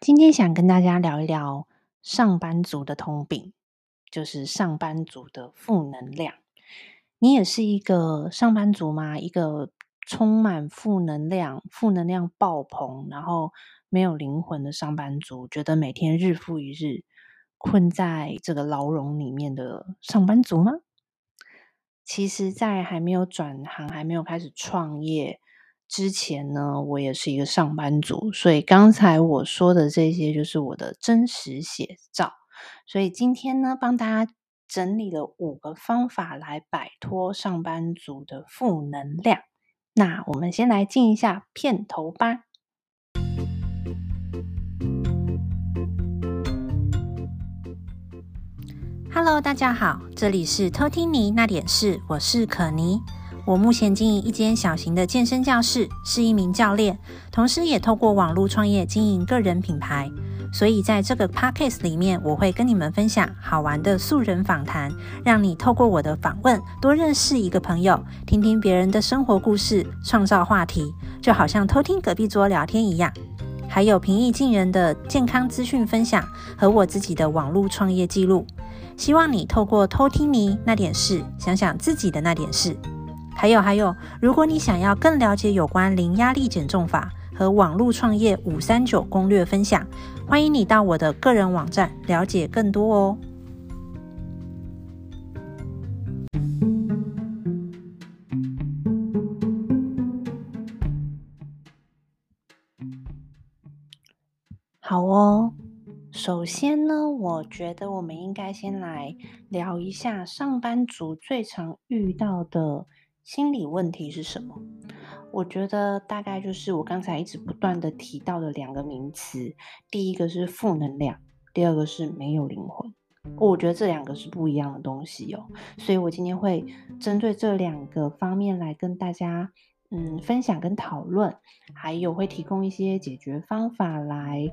今天想跟大家聊一聊上班族的通病，就是上班族的负能量。你也是一个上班族吗？一个充满负能量、负能量爆棚，然后没有灵魂的上班族，觉得每天日复一日困在这个牢笼里面的上班族吗？其实，在还没有转行、还没有开始创业。之前呢，我也是一个上班族，所以刚才我说的这些就是我的真实写照。所以今天呢，帮大家整理了五个方法来摆脱上班族的负能量。那我们先来进一下片头吧。Hello，大家好，这里是偷听你那点事，我是可妮。我目前经营一间小型的健身教室，是一名教练，同时也透过网络创业经营个人品牌。所以在这个 podcast 里面，我会跟你们分享好玩的素人访谈，让你透过我的访问多认识一个朋友，听听别人的生活故事，创造话题，就好像偷听隔壁桌聊天一样。还有平易近人的健康资讯分享和我自己的网络创业记录。希望你透过偷听你那点事，想想自己的那点事。还有还有，如果你想要更了解有关零压力减重法和网络创业五三九攻略分享，欢迎你到我的个人网站了解更多哦。好哦，首先呢，我觉得我们应该先来聊一下上班族最常遇到的。心理问题是什么？我觉得大概就是我刚才一直不断的提到的两个名词，第一个是负能量，第二个是没有灵魂。我觉得这两个是不一样的东西哦，所以我今天会针对这两个方面来跟大家嗯分享跟讨论，还有会提供一些解决方法来。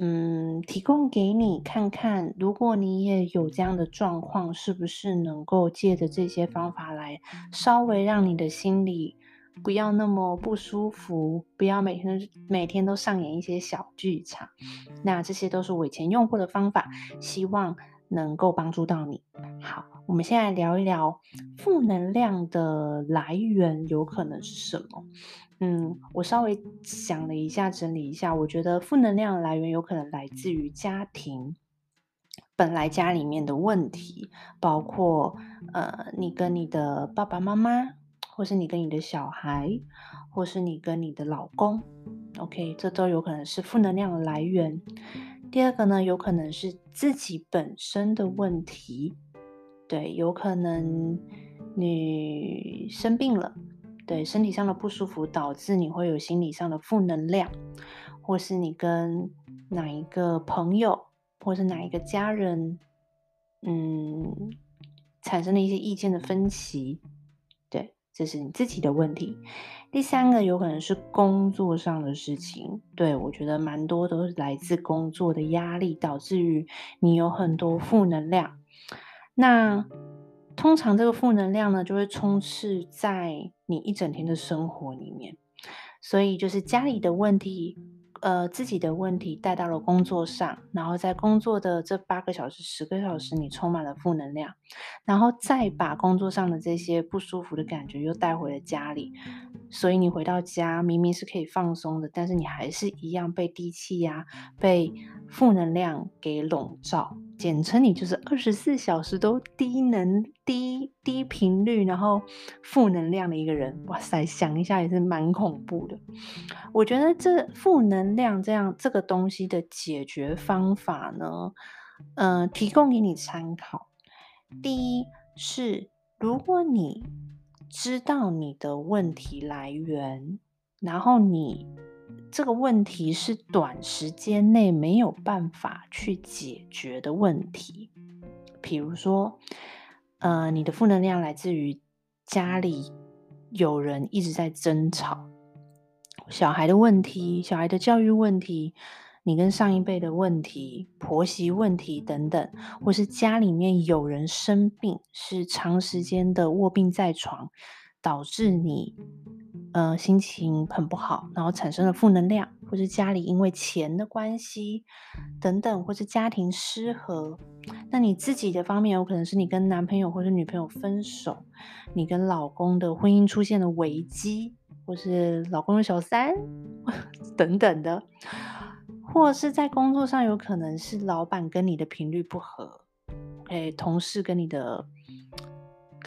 嗯，提供给你看看，如果你也有这样的状况，是不是能够借着这些方法来稍微让你的心里不要那么不舒服，不要每天每天都上演一些小剧场。那这些都是我以前用过的方法，希望能够帮助到你。好，我们现在聊一聊负能量的来源有可能是什么。嗯，我稍微想了一下，整理一下，我觉得负能量的来源有可能来自于家庭，本来家里面的问题，包括呃，你跟你的爸爸妈妈，或是你跟你的小孩，或是你跟你的老公，OK，这都有可能是负能量的来源。第二个呢，有可能是自己本身的问题，对，有可能你生病了。对，身体上的不舒服导致你会有心理上的负能量，或是你跟哪一个朋友，或是哪一个家人，嗯，产生了一些意见的分歧。对，这是你自己的问题。第三个有可能是工作上的事情，对，我觉得蛮多都是来自工作的压力，导致于你有很多负能量。那通常这个负能量呢，就会充斥在你一整天的生活里面，所以就是家里的问题，呃，自己的问题带到了工作上，然后在工作的这八个小时、十个小时，你充满了负能量，然后再把工作上的这些不舒服的感觉又带回了家里，所以你回到家明明是可以放松的，但是你还是一样被低气压、被负能量给笼罩。简称你就是二十四小时都低能、低低频率，然后负能量的一个人。哇塞，想一下也是蛮恐怖的。我觉得这负能量这样这个东西的解决方法呢，呃，提供给你参考。第一是，如果你知道你的问题来源，然后你。这个问题是短时间内没有办法去解决的问题，比如说，呃，你的负能量来自于家里有人一直在争吵，小孩的问题、小孩的教育问题，你跟上一辈的问题、婆媳问题等等，或是家里面有人生病，是长时间的卧病在床，导致你。呃，心情很不好，然后产生了负能量，或是家里因为钱的关系等等，或是家庭失和。那你自己的方面，有可能是你跟男朋友或者女朋友分手，你跟老公的婚姻出现了危机，或是老公的小三 等等的，或是在工作上，有可能是老板跟你的频率不合，诶，同事跟你的。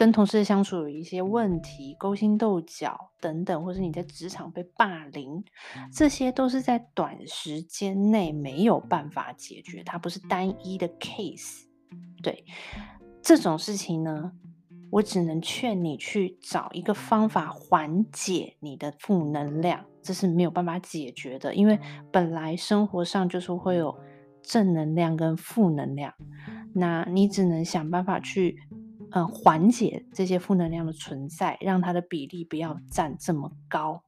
跟同事相处有一些问题，勾心斗角等等，或是你在职场被霸凌，这些都是在短时间内没有办法解决，它不是单一的 case。对，这种事情呢，我只能劝你去找一个方法缓解你的负能量，这是没有办法解决的，因为本来生活上就是会有正能量跟负能量，那你只能想办法去。嗯，缓解这些负能量的存在，让它的比例不要占这么高。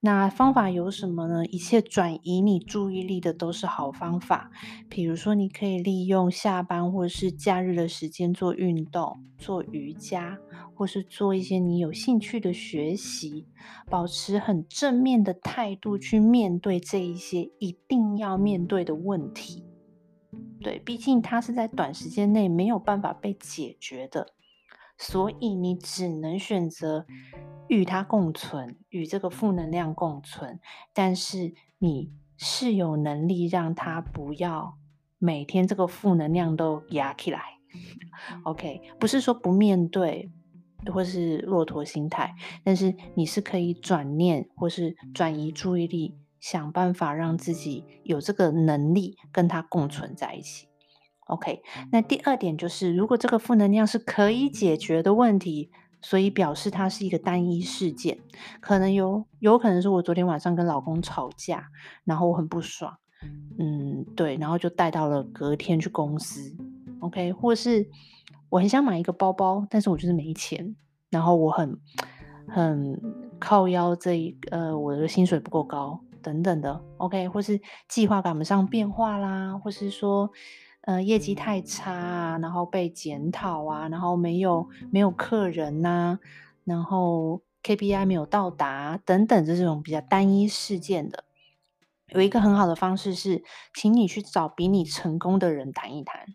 那方法有什么呢？一切转移你注意力的都是好方法。比如说，你可以利用下班或者是假日的时间做运动、做瑜伽，或是做一些你有兴趣的学习，保持很正面的态度去面对这一些一定要面对的问题。对，毕竟它是在短时间内没有办法被解决的，所以你只能选择与它共存，与这个负能量共存。但是你是有能力让它不要每天这个负能量都压起来。OK，不是说不面对或是骆驼心态，但是你是可以转念或是转移注意力。想办法让自己有这个能力跟它共存在一起。OK，那第二点就是，如果这个负能量是可以解决的问题，所以表示它是一个单一事件，可能有有可能是我昨天晚上跟老公吵架，然后我很不爽，嗯，对，然后就带到了隔天去公司。OK，或是我很想买一个包包，但是我就是没钱，然后我很很靠腰这一呃，我的薪水不够高。等等的，OK，或是计划赶不上变化啦，或是说，呃，业绩太差啊，然后被检讨啊，然后没有没有客人呐、啊，然后 KPI 没有到达等等，这种比较单一事件的，有一个很好的方式是，请你去找比你成功的人谈一谈。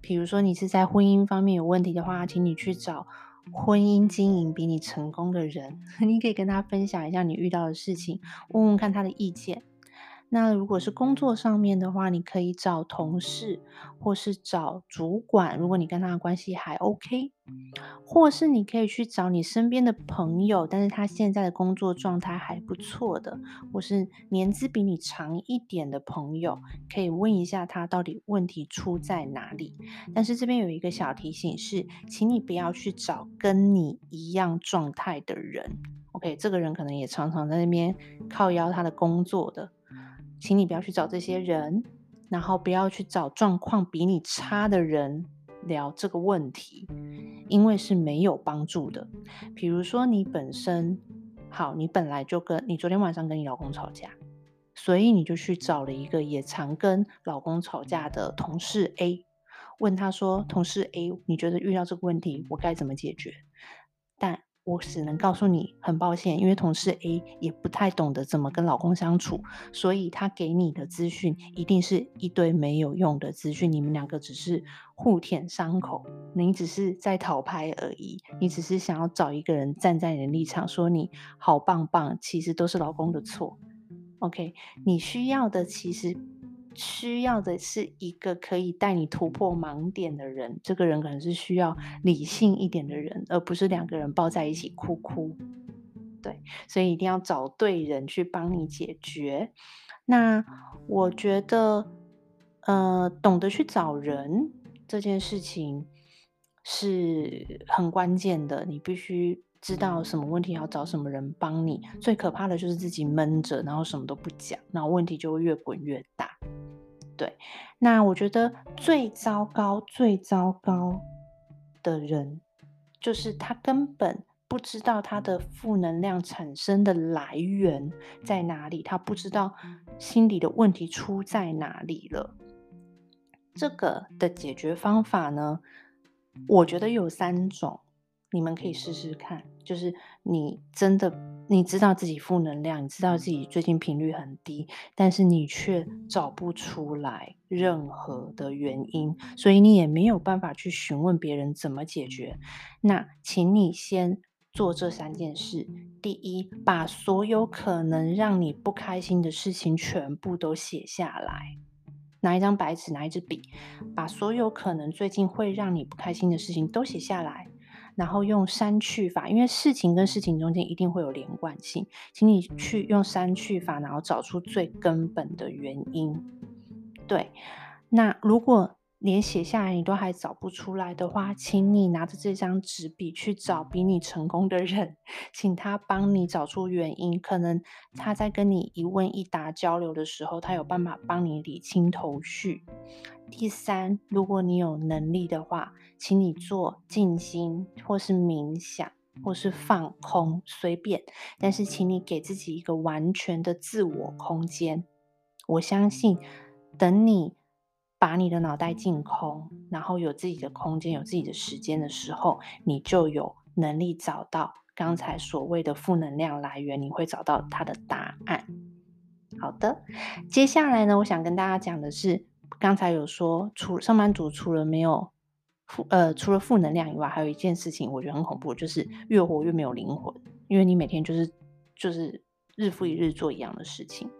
比如说你是在婚姻方面有问题的话，请你去找。婚姻经营比你成功的人，你可以跟他分享一下你遇到的事情，问问看他的意见。那如果是工作上面的话，你可以找同事，或是找主管。如果你跟他的关系还 OK，或是你可以去找你身边的朋友，但是他现在的工作状态还不错的，或是年资比你长一点的朋友，可以问一下他到底问题出在哪里。但是这边有一个小提醒是，请你不要去找跟你一样状态的人。OK，这个人可能也常常在那边靠腰他的工作的。请你不要去找这些人，然后不要去找状况比你差的人聊这个问题，因为是没有帮助的。比如说你本身好，你本来就跟你昨天晚上跟你老公吵架，所以你就去找了一个也常跟老公吵架的同事 A，问他说：“同事 A，你觉得遇到这个问题我该怎么解决？”但我只能告诉你，很抱歉，因为同事 A 也不太懂得怎么跟老公相处，所以他给你的资讯一定是一堆没有用的资讯。你们两个只是互舔伤口，你只是在讨拍而已，你只是想要找一个人站在你的立场说你好棒棒，其实都是老公的错。OK，你需要的其实。需要的是一个可以带你突破盲点的人，这个人可能是需要理性一点的人，而不是两个人抱在一起哭哭。对，所以一定要找对人去帮你解决。那我觉得，呃，懂得去找人这件事情是很关键的。你必须知道什么问题要找什么人帮你。最可怕的就是自己闷着，然后什么都不讲，然后问题就会越滚越大。对，那我觉得最糟糕、最糟糕的人，就是他根本不知道他的负能量产生的来源在哪里，他不知道心里的问题出在哪里了。这个的解决方法呢，我觉得有三种，你们可以试试看。就是你真的你知道自己负能量，你知道自己最近频率很低，但是你却找不出来任何的原因，所以你也没有办法去询问别人怎么解决。那请你先做这三件事：第一，把所有可能让你不开心的事情全部都写下来，拿一张白纸，拿一支笔，把所有可能最近会让你不开心的事情都写下来。然后用删去法，因为事情跟事情中间一定会有连贯性，请你去用删去法，然后找出最根本的原因。对，那如果连写下来你都还找不出来的话，请你拿着这张纸笔去找比你成功的人，请他帮你找出原因。可能他在跟你一问一答交流的时候，他有办法帮你理清头绪。第三，如果你有能力的话，请你做静心，或是冥想，或是放空，随便。但是，请你给自己一个完全的自我空间。我相信，等你把你的脑袋净空，然后有自己的空间，有自己的时间的时候，你就有能力找到刚才所谓的负能量来源，你会找到它的答案。好的，接下来呢，我想跟大家讲的是。刚才有说，除上班族除了没有负呃，除了负能量以外，还有一件事情我觉得很恐怖，就是越活越没有灵魂，因为你每天就是就是日复一日做一样的事情。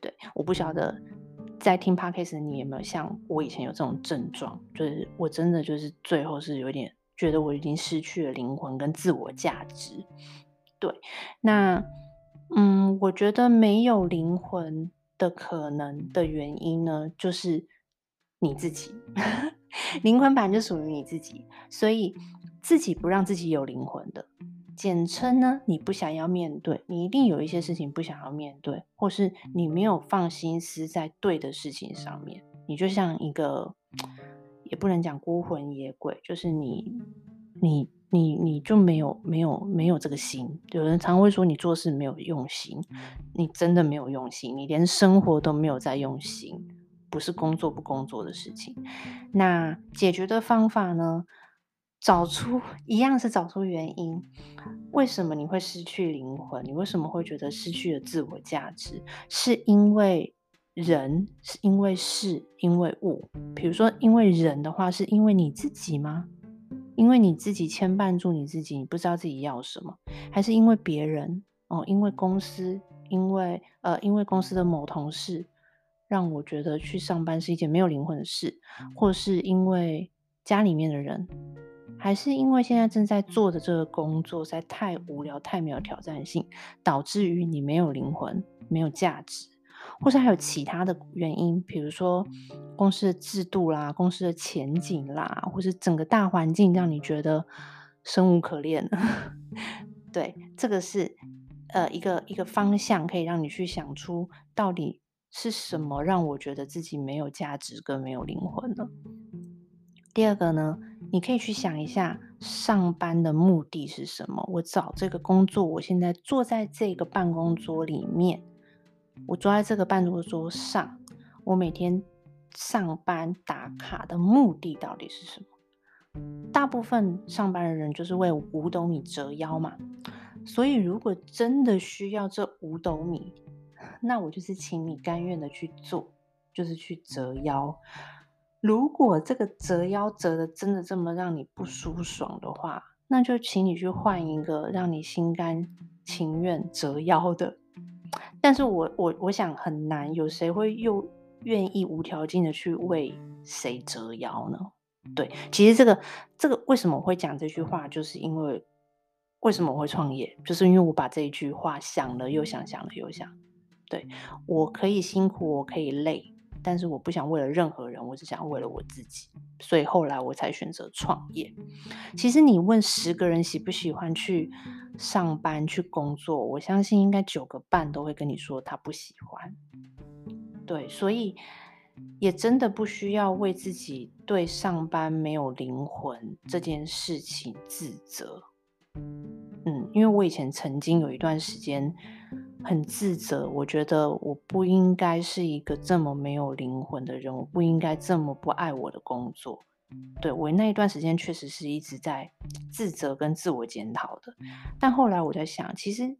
对，我不晓得在听 Podcast 的你有没有像我以前有这种症状，就是我真的就是最后是有点觉得我已经失去了灵魂跟自我价值。对，那嗯，我觉得没有灵魂的可能的原因呢，就是。你自己，灵魂版就属于你自己，所以自己不让自己有灵魂的，简称呢，你不想要面对，你一定有一些事情不想要面对，或是你没有放心思在对的事情上面，你就像一个，也不能讲孤魂野鬼，就是你，你，你，你就没有，没有，没有这个心。有人常会说你做事没有用心，你真的没有用心，你连生活都没有在用心。不是工作不工作的事情，那解决的方法呢？找出一样是找出原因，为什么你会失去灵魂？你为什么会觉得失去了自我价值？是因为人？是因为事？因为物？比如说，因为人的话，是因为你自己吗？因为你自己牵绊住你自己，你不知道自己要什么，还是因为别人？哦，因为公司？因为呃，因为公司的某同事？让我觉得去上班是一件没有灵魂的事，或是因为家里面的人，还是因为现在正在做的这个工作实在太无聊、太没有挑战性，导致于你没有灵魂、没有价值，或是还有其他的原因，比如说公司的制度啦、公司的前景啦，或是整个大环境让你觉得生无可恋。对，这个是呃一个一个方向，可以让你去想出到底。是什么让我觉得自己没有价值跟没有灵魂呢？第二个呢，你可以去想一下，上班的目的是什么？我找这个工作，我现在坐在这个办公桌里面，我坐在这个办公桌上，我每天上班打卡的目的到底是什么？大部分上班的人就是为五斗米折腰嘛，所以如果真的需要这五斗米，那我就是请你甘愿的去做，就是去折腰。如果这个折腰折的真的这么让你不舒爽的话，那就请你去换一个让你心甘情愿折腰的。但是我我我想很难，有谁会又愿意无条件的去为谁折腰呢？对，其实这个这个为什么我会讲这句话，就是因为为什么我会创业，就是因为我把这一句话想了又想，想了又想。对，我可以辛苦，我可以累，但是我不想为了任何人，我只想为了我自己，所以后来我才选择创业。其实你问十个人喜不喜欢去上班去工作，我相信应该九个半都会跟你说他不喜欢。对，所以也真的不需要为自己对上班没有灵魂这件事情自责。嗯，因为我以前曾经有一段时间。很自责，我觉得我不应该是一个这么没有灵魂的人，我不应该这么不爱我的工作。对，我那一段时间确实是一直在自责跟自我检讨的。但后来我在想，其实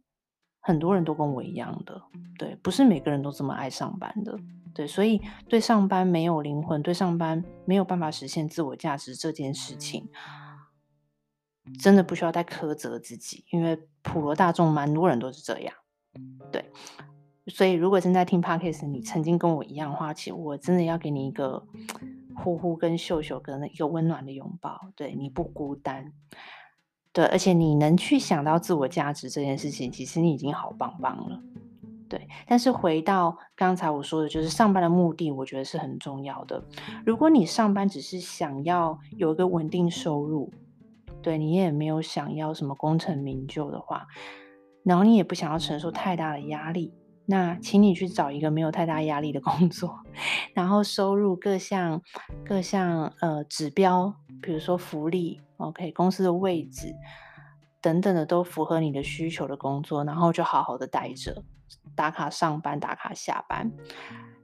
很多人都跟我一样的，对，不是每个人都这么爱上班的，对，所以对上班没有灵魂，对上班没有办法实现自我价值这件事情，真的不需要再苛责自己，因为普罗大众蛮多人都是这样，对，所以如果正在听 Podcast，你曾经跟我一样的话，其实我真的要给你一个呼呼跟秀秀跟一个温暖的拥抱，对，你不孤单。对，而且你能去想到自我价值这件事情，其实你已经好棒棒了。对，但是回到刚才我说的，就是上班的目的，我觉得是很重要的。如果你上班只是想要有一个稳定收入，对，你也没有想要什么功成名就的话，然后你也不想要承受太大的压力，那请你去找一个没有太大压力的工作，然后收入各项各项呃指标，比如说福利。OK，公司的位置等等的都符合你的需求的工作，然后就好好的待着，打卡上班，打卡下班。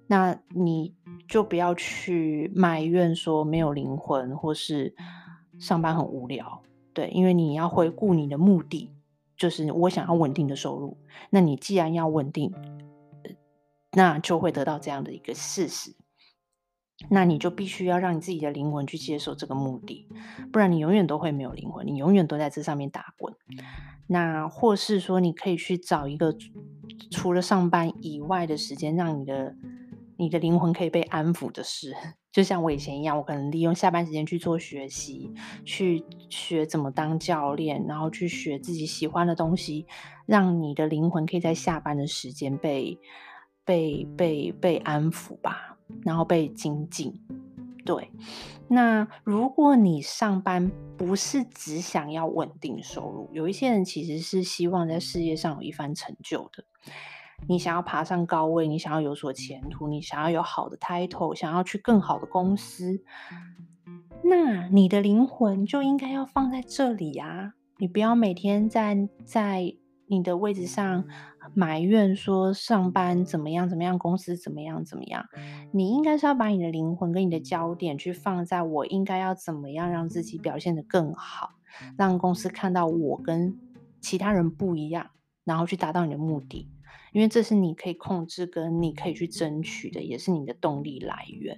那你就不要去埋怨说没有灵魂，或是上班很无聊。对，因为你要回顾你的目的，就是我想要稳定的收入。那你既然要稳定，那就会得到这样的一个事实。那你就必须要让你自己的灵魂去接受这个目的，不然你永远都会没有灵魂，你永远都在这上面打滚。那或是说，你可以去找一个除了上班以外的时间，让你的你的灵魂可以被安抚的事。就像我以前一样，我可能利用下班时间去做学习，去学怎么当教练，然后去学自己喜欢的东西，让你的灵魂可以在下班的时间被被被被安抚吧。然后被精进，对。那如果你上班不是只想要稳定收入，有一些人其实是希望在事业上有一番成就的。你想要爬上高位，你想要有所前途，你想要有好的 title，想要去更好的公司，那你的灵魂就应该要放在这里啊！你不要每天在在你的位置上。埋怨说上班怎么样怎么样，公司怎么样怎么样，你应该是要把你的灵魂跟你的焦点去放在我应该要怎么样让自己表现得更好，让公司看到我跟其他人不一样，然后去达到你的目的，因为这是你可以控制跟你可以去争取的，也是你的动力来源。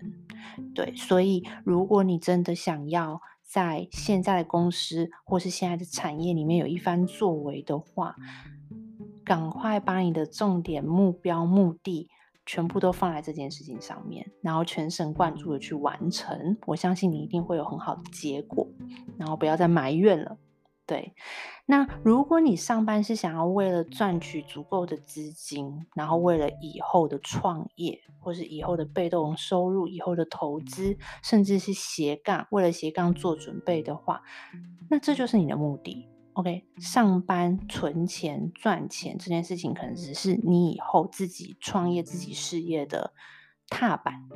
对，所以如果你真的想要在现在的公司或是现在的产业里面有一番作为的话，赶快把你的重点、目标、目的全部都放在这件事情上面，然后全神贯注的去完成。我相信你一定会有很好的结果，然后不要再埋怨了。对，那如果你上班是想要为了赚取足够的资金，然后为了以后的创业，或是以后的被动收入、以后的投资，甚至是斜杠，为了斜杠做准备的话，那这就是你的目的。OK，上班存钱赚钱这件事情，可能只是你以后自己创业、自己事业的踏板。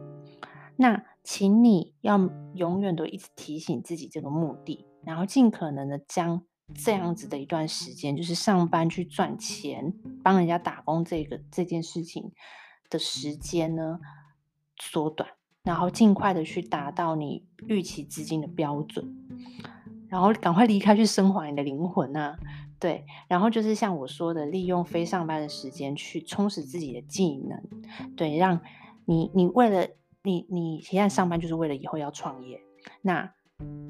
那请你要永远都一直提醒自己这个目的，然后尽可能的将这样子的一段时间，就是上班去赚钱、帮人家打工这个这件事情的时间呢缩短，然后尽快的去达到你预期资金的标准。然后赶快离开，去升华你的灵魂啊！对，然后就是像我说的，利用非上班的时间去充实自己的技能，对，让你你为了你你现在上班就是为了以后要创业，那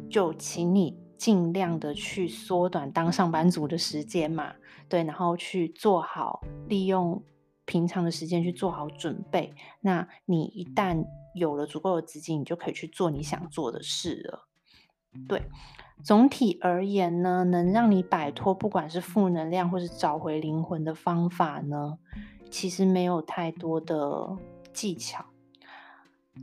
就请你尽量的去缩短当上班族的时间嘛，对，然后去做好利用平常的时间去做好准备，那你一旦有了足够的资金，你就可以去做你想做的事了，对。总体而言呢，能让你摆脱不管是负能量或是找回灵魂的方法呢，其实没有太多的技巧，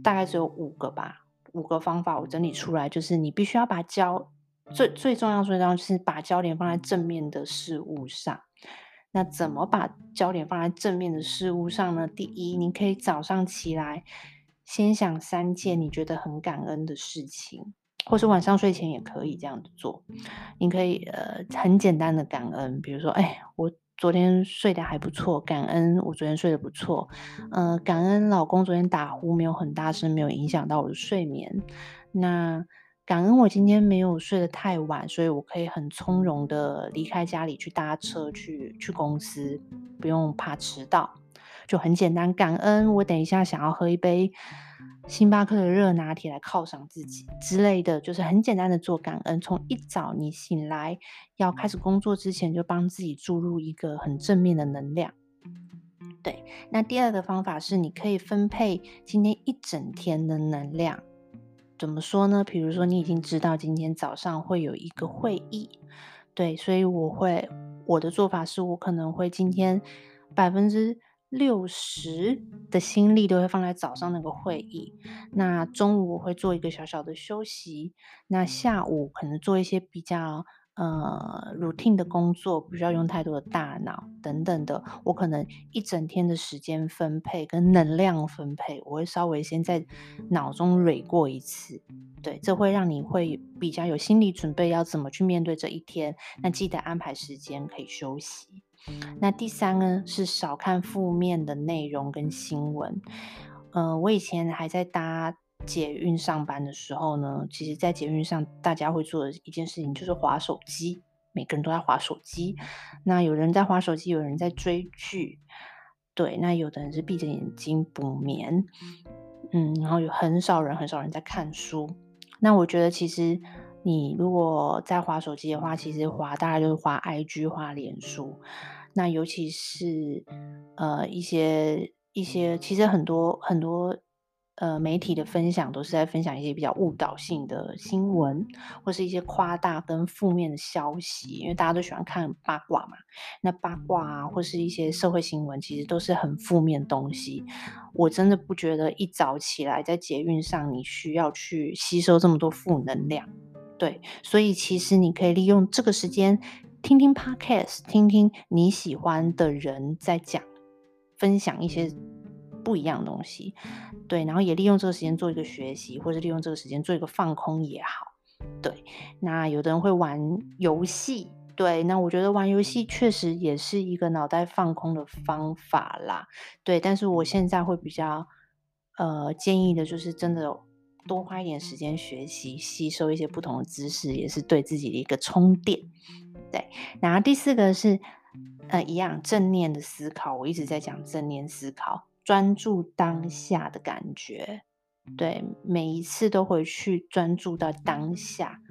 大概只有五个吧。五个方法我整理出来，就是你必须要把焦最最重要最重要就是把焦点放在正面的事物上。那怎么把焦点放在正面的事物上呢？第一，你可以早上起来先想三件你觉得很感恩的事情。或是晚上睡前也可以这样子做，你可以呃很简单的感恩，比如说，哎，我昨天睡得还不错，感恩我昨天睡得不错，呃，感恩老公昨天打呼没有很大声，没有影响到我的睡眠。那感恩我今天没有睡得太晚，所以我可以很从容的离开家里去搭车去去公司，不用怕迟到，就很简单。感恩我等一下想要喝一杯星巴克的热拿铁来犒赏自己之类的，就是很简单的做感恩。从一早你醒来要开始工作之前，就帮自己注入一个很正面的能量。对，那第二个方法是你可以分配今天一整天的能量。怎么说呢？比如说，你已经知道今天早上会有一个会议，对，所以我会我的做法是我可能会今天百分之六十的心力都会放在早上那个会议。那中午我会做一个小小的休息，那下午可能做一些比较。呃，routine 的工作不需要用太多的大脑等等的，我可能一整天的时间分配跟能量分配，我会稍微先在脑中捋过一次，对，这会让你会比较有心理准备，要怎么去面对这一天。那记得安排时间可以休息。那第三呢，是少看负面的内容跟新闻。呃，我以前还在搭。捷运上班的时候呢，其实，在捷运上，大家会做的一件事情就是划手机。每个人都在划手机。那有人在划手机，有人在追剧，对。那有的人是闭着眼睛补眠，嗯，然后有很少人，很少人在看书。那我觉得，其实你如果在滑手机的话，其实滑大概就是滑 IG、滑脸书。那尤其是呃一些一些，其实很多很多。呃，媒体的分享都是在分享一些比较误导性的新闻，或是一些夸大跟负面的消息，因为大家都喜欢看八卦嘛。那八卦啊，或是一些社会新闻，其实都是很负面的东西。我真的不觉得一早起来在捷运上，你需要去吸收这么多负能量。对，所以其实你可以利用这个时间，听听 podcast，听听你喜欢的人在讲，分享一些。不一样的东西，对，然后也利用这个时间做一个学习，或者利用这个时间做一个放空也好，对。那有的人会玩游戏，对，那我觉得玩游戏确实也是一个脑袋放空的方法啦，对。但是我现在会比较呃建议的就是真的多花一点时间学习，吸收一些不同的知识，也是对自己的一个充电，对。然后第四个是呃一样正念的思考，我一直在讲正念思考。专注当下的感觉，对，每一次都回去专注到当下。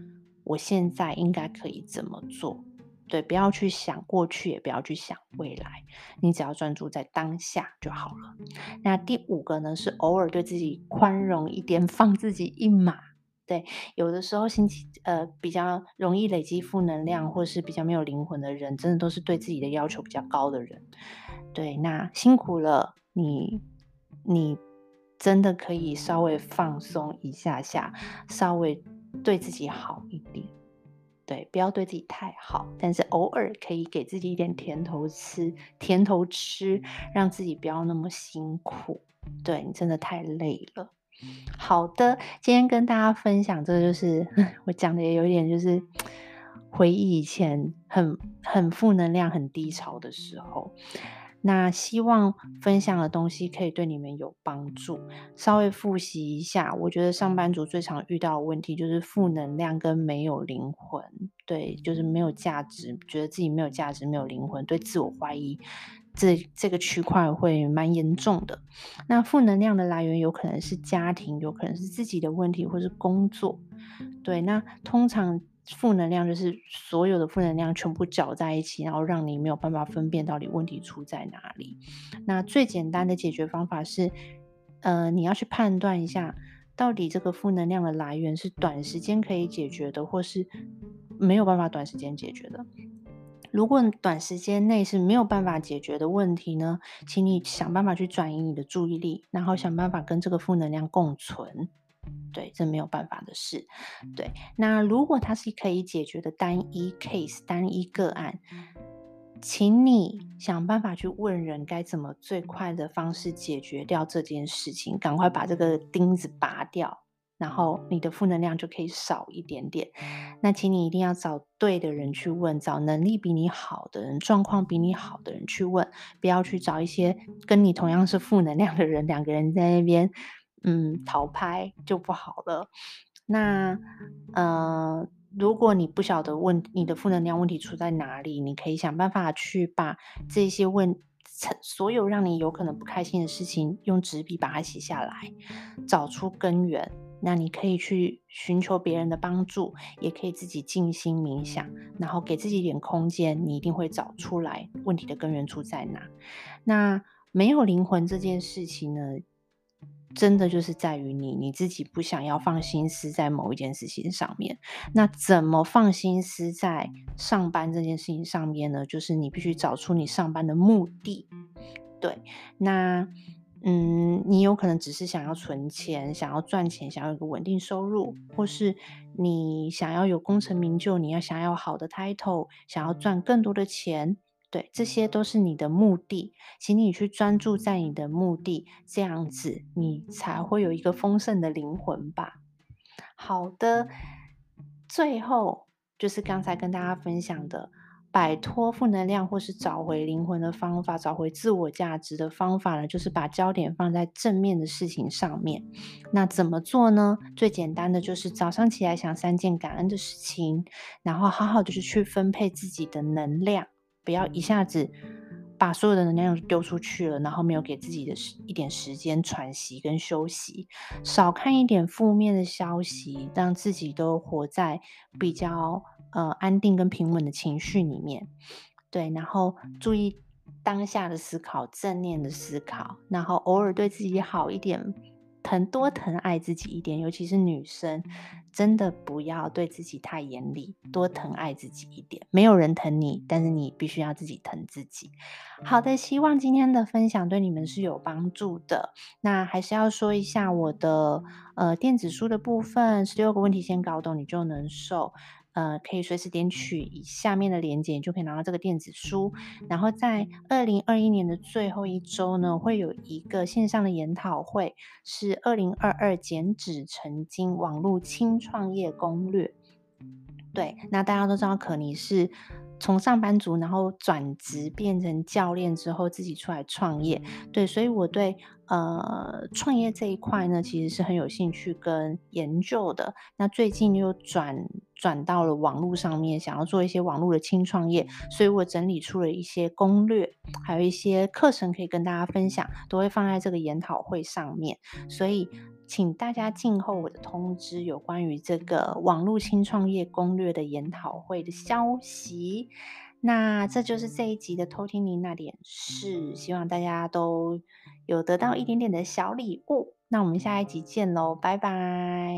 我现在应该可以怎么做？对，不要去想过去，也不要去想未来，你只要专注在当下就好了。那第五个呢，是偶尔对自己宽容一点，放自己一马。对，有的时候心情呃比较容易累积负能量，或是比较没有灵魂的人，真的都是对自己的要求比较高的人。对，那辛苦了。你，你真的可以稍微放松一下下，稍微对自己好一点，对，不要对自己太好，但是偶尔可以给自己一点甜头吃，甜头吃，让自己不要那么辛苦。对，你真的太累了。好的，今天跟大家分享这个，就是 我讲的也有点就是回忆以前很很负能量、很低潮的时候。那希望分享的东西可以对你们有帮助。稍微复习一下，我觉得上班族最常遇到的问题就是负能量跟没有灵魂，对，就是没有价值，觉得自己没有价值、没有灵魂，对自我怀疑，这这个区块会蛮严重的。那负能量的来源有可能是家庭，有可能是自己的问题，或是工作。对，那通常。负能量就是所有的负能量全部搅在一起，然后让你没有办法分辨到底问题出在哪里。那最简单的解决方法是，呃，你要去判断一下，到底这个负能量的来源是短时间可以解决的，或是没有办法短时间解决的。如果短时间内是没有办法解决的问题呢，请你想办法去转移你的注意力，然后想办法跟这个负能量共存。对，这没有办法的事。对，那如果它是可以解决的单一 case、单一个案，请你想办法去问人该怎么最快的方式解决掉这件事情，赶快把这个钉子拔掉，然后你的负能量就可以少一点点。那请你一定要找对的人去问，找能力比你好的人、状况比你好的人去问，不要去找一些跟你同样是负能量的人，两个人在那边。嗯，逃拍就不好了。那呃，如果你不晓得问你的负能量问题出在哪里，你可以想办法去把这些问所有让你有可能不开心的事情，用纸笔把它写下来，找出根源。那你可以去寻求别人的帮助，也可以自己静心冥想，然后给自己一点空间，你一定会找出来问题的根源出在哪。那没有灵魂这件事情呢，真的就是在于你你自己不想要放心思在某一件事情上面。那怎么放心思在上班这件事情上面呢？就是你必须找出你上班的目的。对，那。嗯，你有可能只是想要存钱，想要赚钱，想要有个稳定收入，或是你想要有功成名就，你要想要好的 title，想要赚更多的钱，对，这些都是你的目的，请你去专注在你的目的，这样子你才会有一个丰盛的灵魂吧。好的，最后就是刚才跟大家分享的。摆脱负能量或是找回灵魂的方法，找回自我价值的方法呢，就是把焦点放在正面的事情上面。那怎么做呢？最简单的就是早上起来想三件感恩的事情，然后好好就是去分配自己的能量，不要一下子把所有的能量丢出去了，然后没有给自己的一点时间喘息跟休息，少看一点负面的消息，让自己都活在比较。呃，安定跟平稳的情绪里面，对，然后注意当下的思考，正念的思考，然后偶尔对自己好一点，疼多疼爱自己一点，尤其是女生，真的不要对自己太严厉，多疼爱自己一点。没有人疼你，但是你必须要自己疼自己。好的，希望今天的分享对你们是有帮助的。那还是要说一下我的呃电子书的部分，十六个问题先搞懂，你就能瘦。呃，可以随时点取以下面的链接，你就可以拿到这个电子书。然后在二零二一年的最后一周呢，会有一个线上的研讨会，是二零二二减脂成金网络轻创业攻略。对，那大家都知道可妮是从上班族，然后转职变成教练之后，自己出来创业。对，所以我对。呃，创业这一块呢，其实是很有兴趣跟研究的。那最近又转转到了网络上面，想要做一些网络的轻创业，所以我整理出了一些攻略，还有一些课程可以跟大家分享，都会放在这个研讨会上面。所以，请大家静候我的通知，有关于这个网络轻创业攻略的研讨会的消息。那这就是这一集的偷听你那点事，希望大家都有得到一点点的小礼物。那我们下一集见喽，拜拜。